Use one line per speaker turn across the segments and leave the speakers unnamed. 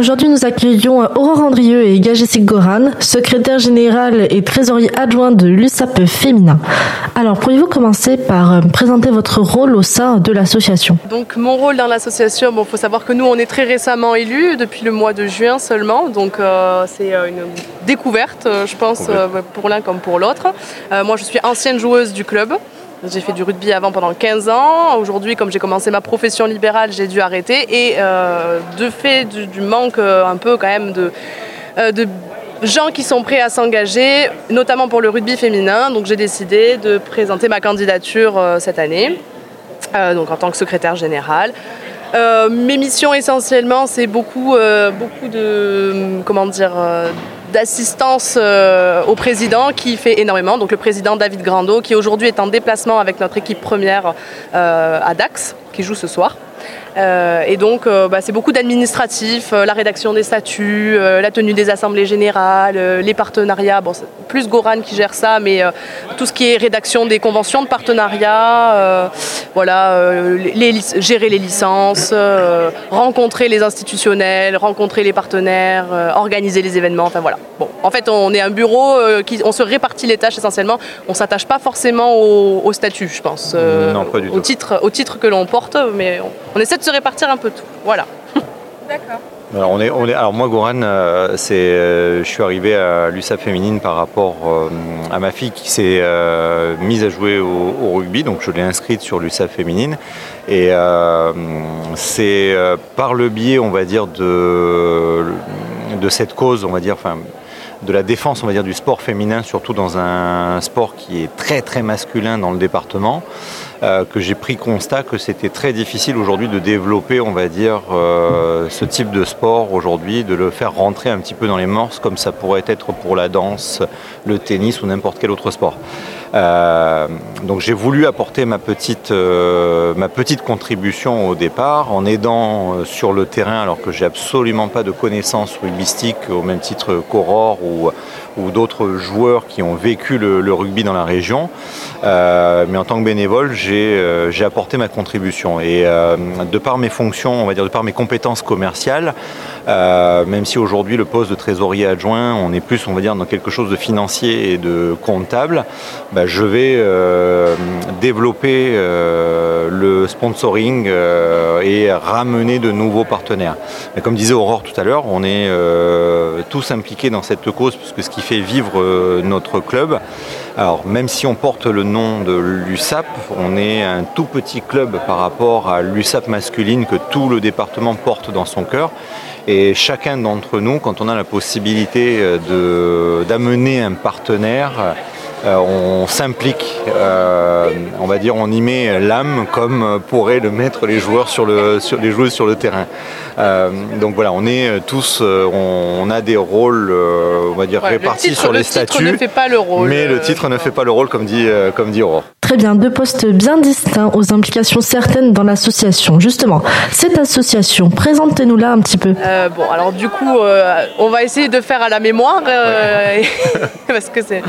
Aujourd'hui, nous accueillons Aurore Andrieux et Gagessic Goran, secrétaire général et trésorier adjoint de l'USAP Féminin. Alors, pourriez-vous commencer par euh, présenter votre rôle au sein de l'association?
Donc, mon rôle dans l'association, bon, faut savoir que nous, on est très récemment élus, depuis le mois de juin seulement. Donc, euh, c'est euh, une découverte, je pense, pour l'un comme pour l'autre. moi, je suis ancienne joueuse du club. J'ai fait du rugby avant pendant 15 ans. Aujourd'hui, comme j'ai commencé ma profession libérale, j'ai dû arrêter. Et euh, de fait du, manque euh, un peu quand même de, euh, de gens qui sont prêts à s'engager, notamment pour le rugby féminin. Donc j'ai décidé de présenter ma candidature cette année, donc en tant que secrétaire générale. mes missions essentiellement, c'est beaucoup, beaucoup de comment dire d'assistance euh, au président qui fait énormément. Donc le président David Grando qui aujourd'hui est en déplacement avec notre équipe première euh, à Dax qui joue ce soir. Euh, et donc, euh, bah, c'est beaucoup d'administratifs, euh, la rédaction des statuts, la tenue des assemblées générales, les partenariats. Bon, c'est plus Goran qui gère ça, mais tout ce qui est rédaction des conventions de partenariat, voilà, gérer les licences, rencontrer les institutionnels, rencontrer les partenaires, organiser les événements. Enfin voilà. Bon, en fait, on est un bureau qui, on se répartit les tâches essentiellement. On s'attache pas forcément au, statut, je pense,
non, pas du
au titre, au titre que l'on porte, mais on, on essaie de se répartir un peu tout. Voilà.
D'accord. Alors, on est, on est, alors moi, Goran, euh, c'est, euh, je suis arrivé à l'USAP féminine par rapport euh, à ma fille qui s'est mise à jouer au, rugby, donc je l'ai inscrite sur l'USAP féminine. Et c'est par le biais, on va dire, de, de cette cause, on va dire, enfin, de la défense, on va dire, du sport féminin, surtout dans un sport qui est très très masculin dans le département. Euh, que j'ai pris constat que c'était très difficile aujourd'hui de développer, on va dire, euh, ce type de sport aujourd'hui, de le faire rentrer un petit peu dans les morses comme ça pourrait être pour la danse, le tennis ou n'importe quel autre sport. Euh, donc j'ai voulu apporter ma petite, ma petite contribution au départ en aidant sur le terrain alors que j'ai absolument pas de connaissances rugbystiques au même titre qu'Aurore ou, ou d'autres joueurs qui ont vécu le, rugby dans la région. Euh, mais en tant que bénévole, j'ai euh, apporté ma contribution. Et euh, de par mes fonctions, on va dire de par mes compétences commerciales, même si aujourd'hui le poste de trésorier adjoint, on est plus, on va dire, dans quelque chose de financier et de comptable, bah, je vais développer le sponsoring et ramener de nouveaux partenaires. Comme disait Aurore tout à l'heure, on est tous impliqués dans cette cause, puisque ce qui fait vivre notre club, alors même si on porte le nom de l'USAP, on est un tout petit club par rapport à l'USAP masculine que tout le département porte dans son cœur. Et chacun d'entre nous, quand on a la possibilité euh, d'amener un partenaire, euh, on s'implique, euh, on va dire, on y met l'âme comme pourraient le mettre les joueurs sur le, sur, les joueuses sur le terrain. Euh, donc voilà, on est tous, on, a des rôles, on va dire, répartis sur les statuts.
Le titre ne fait pas le rôle.
Mais le titre ne fait pas le rôle, comme dit, comme dit Aurore.
Très bien, deux postes bien distincts aux implications certaines dans l'association. Justement, cette association, présentez-nous là un petit peu.
bon, alors du coup, on va essayer de faire à la mémoire, parce que c'est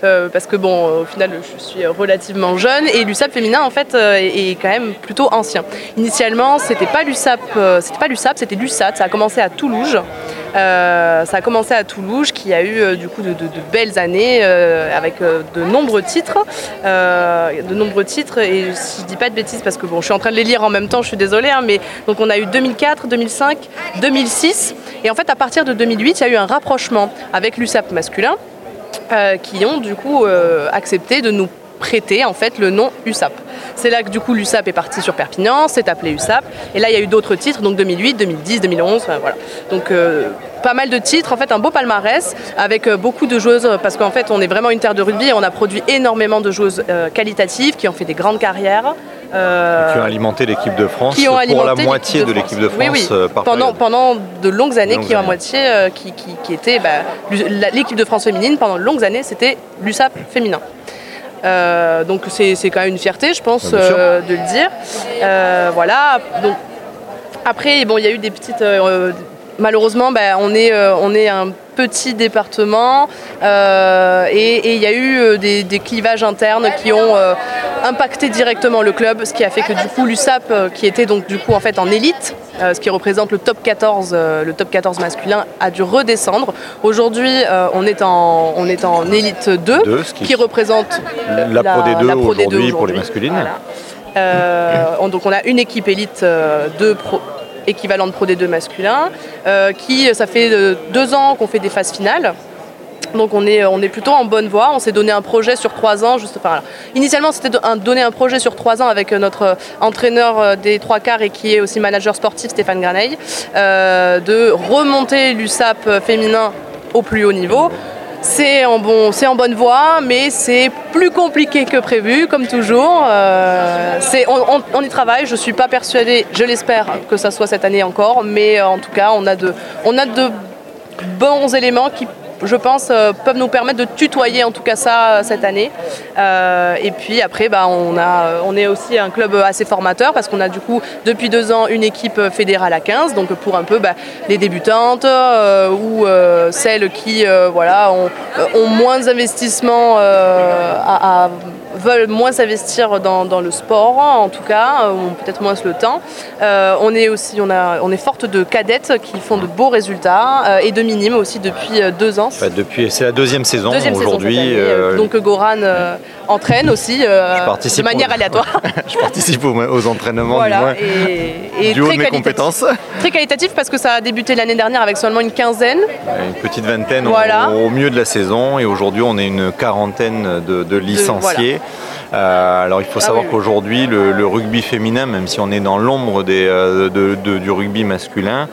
parce que bon, au final, je suis relativement jeune et l'USAP féminin en fait euh, est quand même plutôt ancien. Initialement, c'était pas l'USAP, euh, c'était pas l'USAP, c'était l'USAT. Ça a commencé à Toulouse. Euh, ça a commencé à Toulouse, qui a eu du coup de, belles années avec de nombreux titres, de nombreux titres. Et si je dis pas de bêtises, parce que bon, je suis en train de les lire en même temps, je suis désolée, hein, mais donc on a eu 2004, 2005, 2006, et en fait à partir de 2008, il y a eu un rapprochement avec l'USAP masculin. Euh, qui ont du coup euh, accepté de nous prêter en fait le nom USAP. C'est là que du coup l'USAP est parti sur Perpignan, c'est appelé USAP. Et là il y a eu d'autres titres, donc 2008, 2010, 2011, voilà. Donc euh, pas mal de titres, en fait un beau palmarès avec beaucoup de joueuses parce qu'en fait on est vraiment une terre de rugby et on a produit énormément de joueuses qualitatives qui ont fait des grandes carrières.
qui ont alimenté l'équipe de France qui ont pour la moitié de l'équipe de France. Oui,
oui. pendant, pendant de longues années, qui ont moitié, qui, qui, était bah, l'équipe de France féminine pendant de longues années, c'était l'USAP féminin. Euh, donc c'est quand même une fierté, je pense, euh, de le dire. Euh, voilà. Donc Après, bon, il y a eu des petites malheureusement, ben, on, est, on est un petit département euh, et il y a eu euh, des, clivages internes qui ont euh, impacté directement le club, ce qui a fait que du coup l'USAP, qui était donc du coup en fait en élite, ce qui représente le top 14, le top 14 masculin, a dû redescendre. Aujourd'hui, on est en on est en élite 2, qui, représente
la, Pro D2 aujourd'hui pour les masculines.
donc on a une équipe élite 2 pro, équivalente Pro D2 masculin, qui ça fait deux ans qu'on fait des phases finales. Donc on est, plutôt en bonne voie. On s'est donné un projet sur trois ans. Juste, enfin, initialement, c'était de donner un projet sur trois ans avec notre entraîneur des trois quarts et qui est aussi manager sportif, Stéphane Graneil, euh, de remonter l'USAP féminin au plus haut niveau. C'est en, bon, en bonne voie, mais c'est plus compliqué que prévu, comme toujours. Euh, on, y travaille, je ne suis pas persuadée, je l'espère, que ça soit cette année encore, mais en tout cas, on a de, on a de bons éléments qui je pense, euh, peuvent nous permettre de tutoyer en tout cas ça euh, cette année. Euh, et puis après, bah, on, a, on est aussi un club assez formateur parce qu'on a du coup depuis deux ans une équipe fédérale à 15, donc pour un peu bah, les débutantes ou celles qui voilà, ont, moins d'investissement à, veulent moins s'investir dans, le sport, en tout cas, ont peut-être moins le temps. on est aussi, on, a, on est forte de cadettes qui font de beaux résultats et de minimes aussi depuis deux ans
depuis, c'est la deuxième saison aujourd'hui. Euh,
donc Goran euh, entraîne aussi euh, de manière aléatoire.
je participe aux, entraînements voilà, et, du haut de mes compétences.
Très qualitatif parce que ça a débuté l'année dernière avec seulement une quinzaine.
Une petite vingtaine au, mieux de la saison et aujourd'hui on est une quarantaine de, licenciés. Euh, alors il faut ah savoir qu'aujourd'hui, le, rugby féminin, même si on est dans l'ombre euh, du rugby masculin,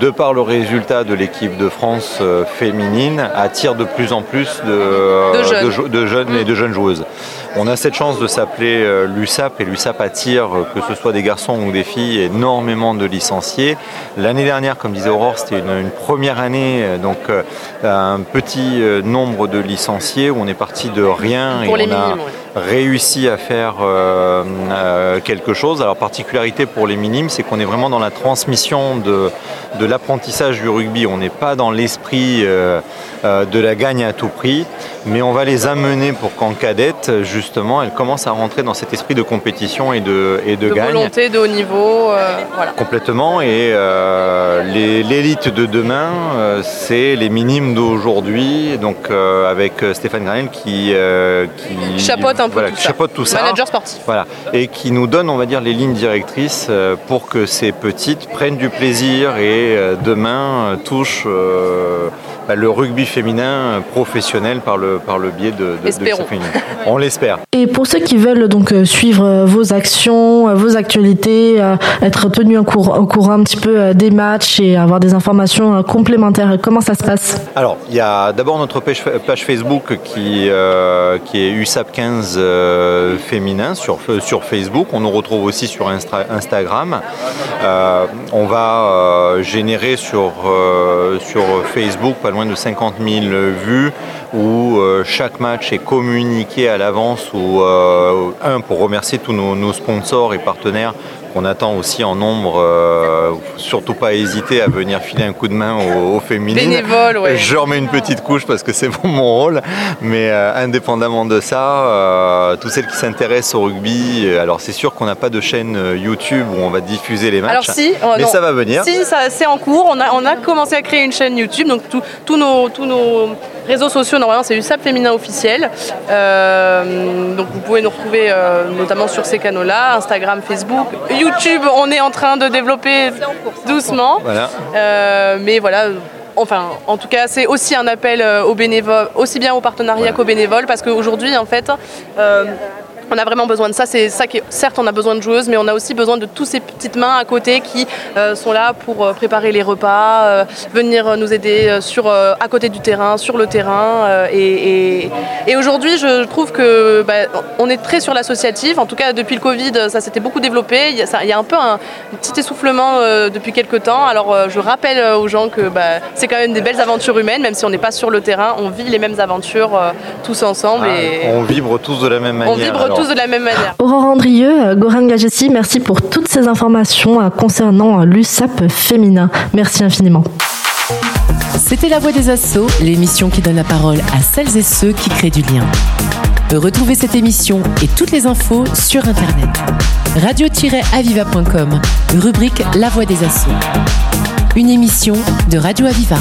de par le résultat de l'équipe de France euh, féminine, attire de plus en plus de, jeunes. et de jeunes joueuses. On a cette chance de s'appeler l'USAP et l'USAP attire, que ce soit des garçons ou des filles, énormément de licenciés. L'année dernière, comme disait Aurore, c'était une, première année, donc un petit nombre de licenciés où on est parti de rien
et on a
réussi à faire euh, euh, quelque chose. Alors particularité pour les minimes, c'est qu'on est vraiment dans la transmission de, de l'apprentissage du rugby. On n'est pas dans l'esprit euh, de la gagne à tout prix, mais on va les amener pour qu'en cadette, justement, elles commencent à rentrer dans cet esprit de compétition et de, et de, de gagne.
volonté de haut niveau. voilà.
Complètement. Et l'élite de demain, c'est les minimes d'aujourd'hui, donc avec Stéphane Granel qui,
qui chapeaute un
voilà, qui chapeaute tout ça.
Manager sportif.
Voilà. Et qui nous donne, on va dire, les lignes directrices euh, pour que ces petites prennent du plaisir et euh, demain euh, touchent bah, le rugby féminin professionnel par le, par le biais de, de, de On l'espère.
Et pour ceux qui veulent donc suivre vos actions, vos actualités, être tenus au, au courant un petit peu des matchs et avoir des informations complémentaires, comment ça se passe?
Alors, il y a d'abord notre page, page Facebook qui, qui est USAP 15 euh, féminin sur, sur Facebook. On nous retrouve aussi sur Instagram. Euh, on va euh, générer sur, sur Facebook pas loin de 50 000 vues où chaque match est communiqué à l'avance ou un pour remercier tous nos sponsors et partenaires on attend aussi en nombre. Euh, surtout pas hésiter à venir filer un coup de main aux, féminines.
Bénévole, ouais.
Je remets une petite couche parce que c'est mon rôle. Mais euh, indépendamment de ça, euh, tous celles qui s'intéressent au rugby, alors c'est sûr qu'on n'a pas de chaîne YouTube où on va diffuser les matchs.
Alors si,
mais ça va venir.
Si, c'est en cours. On a, on a commencé à créer une chaîne YouTube. Donc tous nos, tous nos réseaux sociaux, normalement, c'est USAP Féminin officiel. donc vous pouvez nous retrouver notamment sur ces canaux-là, Instagram, Facebook, YouTube on est en train de développer doucement. Euh, mais voilà, enfin, en tout cas, c'est aussi un appel euh, aux bénévoles, aussi bien aux partenariats qu'aux bénévoles, parce qu'aujourd'hui, en fait, euh, on a vraiment besoin de ça. C'est ça qui, certes, on a besoin de joueuses, mais on a aussi besoin de toutes ces petites mains à côté qui euh, sont là pour euh, préparer les repas, euh, venir nous aider sur, à côté du terrain, sur le terrain. et, aujourd'hui, je trouve que bah, on est très sur l'associatif. En tout cas, depuis le Covid, ça s'était beaucoup développé. Il y, a, il y a un peu un, petit essoufflement depuis quelques temps. Alors, je rappelle aux gens que bah, c'est quand même des belles aventures humaines, même si on n'est pas sur le terrain, on vit les mêmes aventures tous ensemble. Ah,
et... On vibre tous de la même manière.
On vibre tous de la même manière.
Aurore Andrieux, Goran Gagessi, merci pour toutes ces informations concernant l'USAP féminin. Merci infiniment.
C'était La Voix des Assauts, l'émission qui donne la parole à celles et ceux qui créent du lien. Retrouvez cette émission et toutes les infos sur Internet. Radio-aviva.com, rubrique La Voix des Assauts. Une émission de Radio Aviva.